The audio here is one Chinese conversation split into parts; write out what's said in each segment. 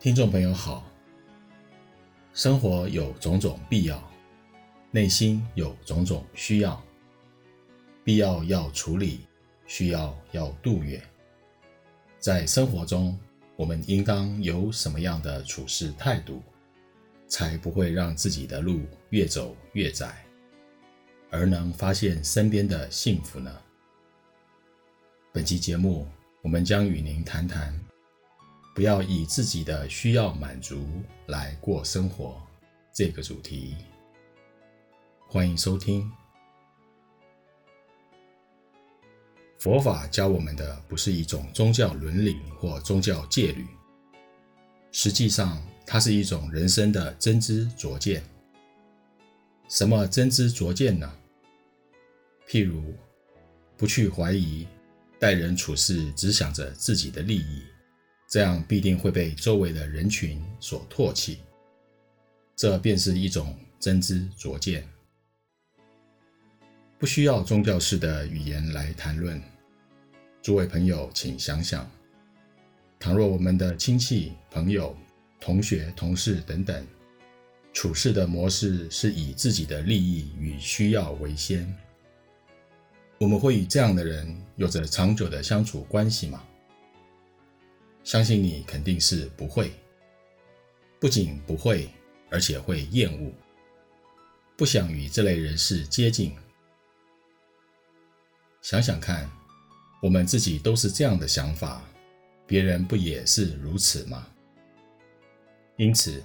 听众朋友好，生活有种种必要，内心有种种需要，必要要处理，需要要度越。在生活中，我们应当有什么样的处事态度，才不会让自己的路越走越窄，而能发现身边的幸福呢？本期节目，我们将与您谈谈。不要以自己的需要满足来过生活，这个主题。欢迎收听。佛法教我们的不是一种宗教伦理或宗教戒律，实际上它是一种人生的真知灼见。什么真知灼见呢？譬如，不去怀疑，待人处事只想着自己的利益。这样必定会被周围的人群所唾弃，这便是一种真知灼见。不需要宗教式的语言来谈论。诸位朋友，请想想，倘若我们的亲戚、朋友、同学、同事等等，处事的模式是以自己的利益与需要为先，我们会与这样的人有着长久的相处关系吗？相信你肯定是不会，不仅不会，而且会厌恶，不想与这类人士接近。想想看，我们自己都是这样的想法，别人不也是如此吗？因此，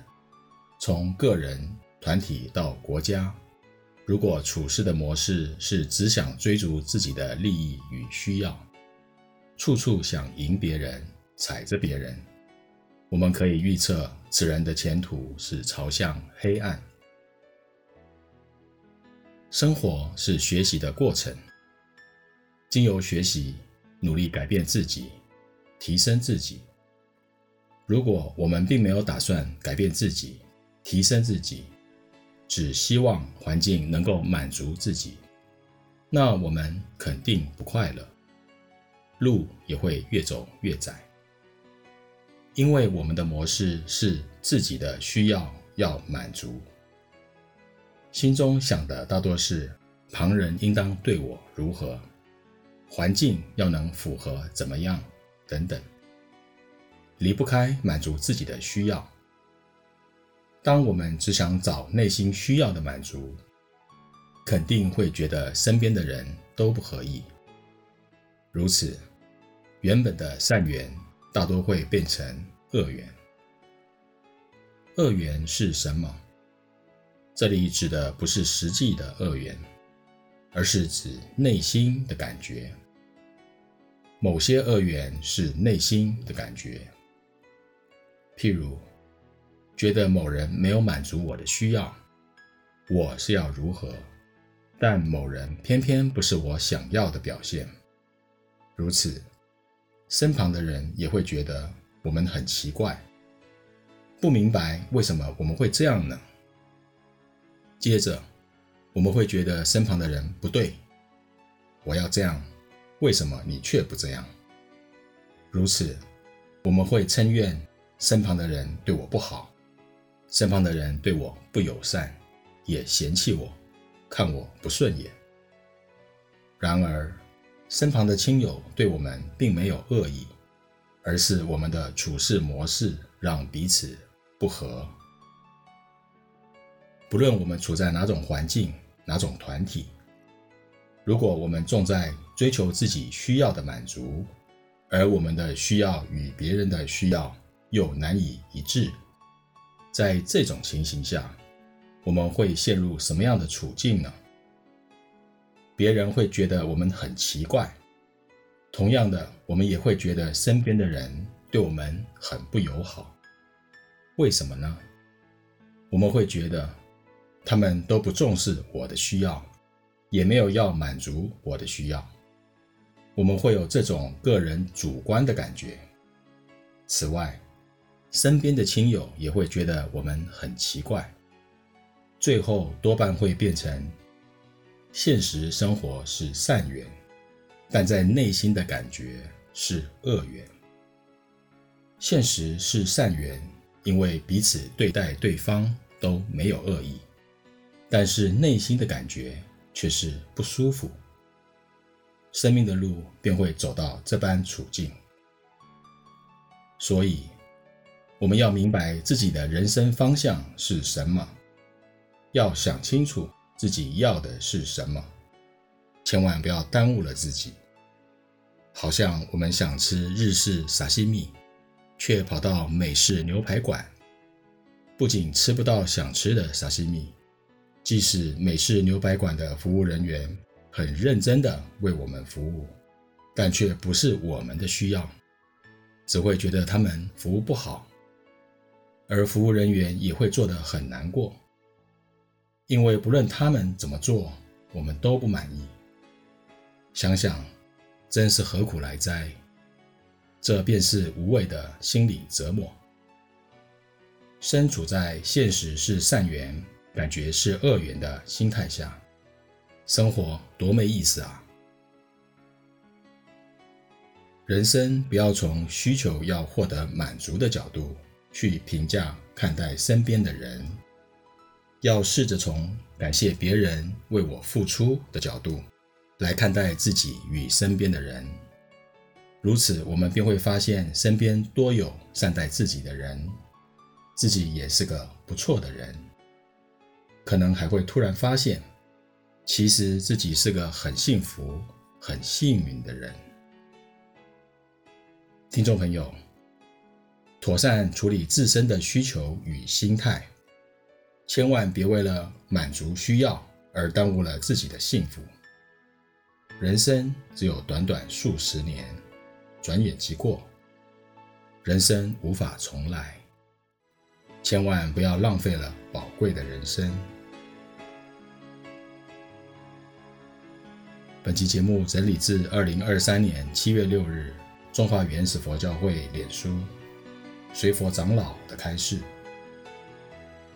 从个人、团体到国家，如果处事的模式是只想追逐自己的利益与需要，处处想赢别人。踩着别人，我们可以预测此人的前途是朝向黑暗。生活是学习的过程，经由学习，努力改变自己，提升自己。如果我们并没有打算改变自己，提升自己，只希望环境能够满足自己，那我们肯定不快乐，路也会越走越窄。因为我们的模式是自己的需要要满足，心中想的大多是旁人应当对我如何，环境要能符合怎么样等等，离不开满足自己的需要。当我们只想找内心需要的满足，肯定会觉得身边的人都不合意。如此，原本的善缘。大多会变成恶缘。恶缘是什么？这里指的不是实际的恶缘，而是指内心的感觉。某些恶缘是内心的感觉，譬如觉得某人没有满足我的需要，我是要如何，但某人偏偏不是我想要的表现，如此。身旁的人也会觉得我们很奇怪，不明白为什么我们会这样呢？接着，我们会觉得身旁的人不对，我要这样，为什么你却不这样？如此，我们会称怨身旁的人对我不好，身旁的人对我不友善，也嫌弃我，看我不顺眼。然而，身旁的亲友对我们并没有恶意，而是我们的处事模式让彼此不合。不论我们处在哪种环境、哪种团体，如果我们重在追求自己需要的满足，而我们的需要与别人的需要又难以一致，在这种情形下，我们会陷入什么样的处境呢？别人会觉得我们很奇怪，同样的，我们也会觉得身边的人对我们很不友好。为什么呢？我们会觉得他们都不重视我的需要，也没有要满足我的需要。我们会有这种个人主观的感觉。此外，身边的亲友也会觉得我们很奇怪，最后多半会变成。现实生活是善缘，但在内心的感觉是恶缘。现实是善缘，因为彼此对待对方都没有恶意，但是内心的感觉却是不舒服，生命的路便会走到这般处境。所以，我们要明白自己的人生方向是什么，要想清楚自己要的是什么，千万不要耽误了自己。好像我们想吃日式沙西米，却跑到美式牛排馆，不仅吃不到想吃的沙西米，即使美式牛排馆的服务人员很认真地为我们服务，但却不是我们的需要，只会觉得他们服务不好，而服务人员也会做得很难过，因为不论他们怎么做，我们都不满意。想想。真是何苦来哉？这便是无谓的心理折磨。身处在现实是善缘，感觉是恶缘的心态下，生活多没意思啊！人生不要从需求要获得满足的角度去评价看待身边的人，要试着从感谢别人为我付出的角度。来看待自己与身边的人，如此我们便会发现身边多有善待自己的人，自己也是个不错的人。可能还会突然发现，其实自己是个很幸福、很幸运的人。听众朋友，妥善处理自身的需求与心态，千万别为了满足需要而耽误了自己的幸福。人生只有短短数十年，转眼即过。人生无法重来，千万不要浪费了宝贵的人生。本期节目整理自二零二三年七月六日中华原始佛教会脸书随佛长老的开示。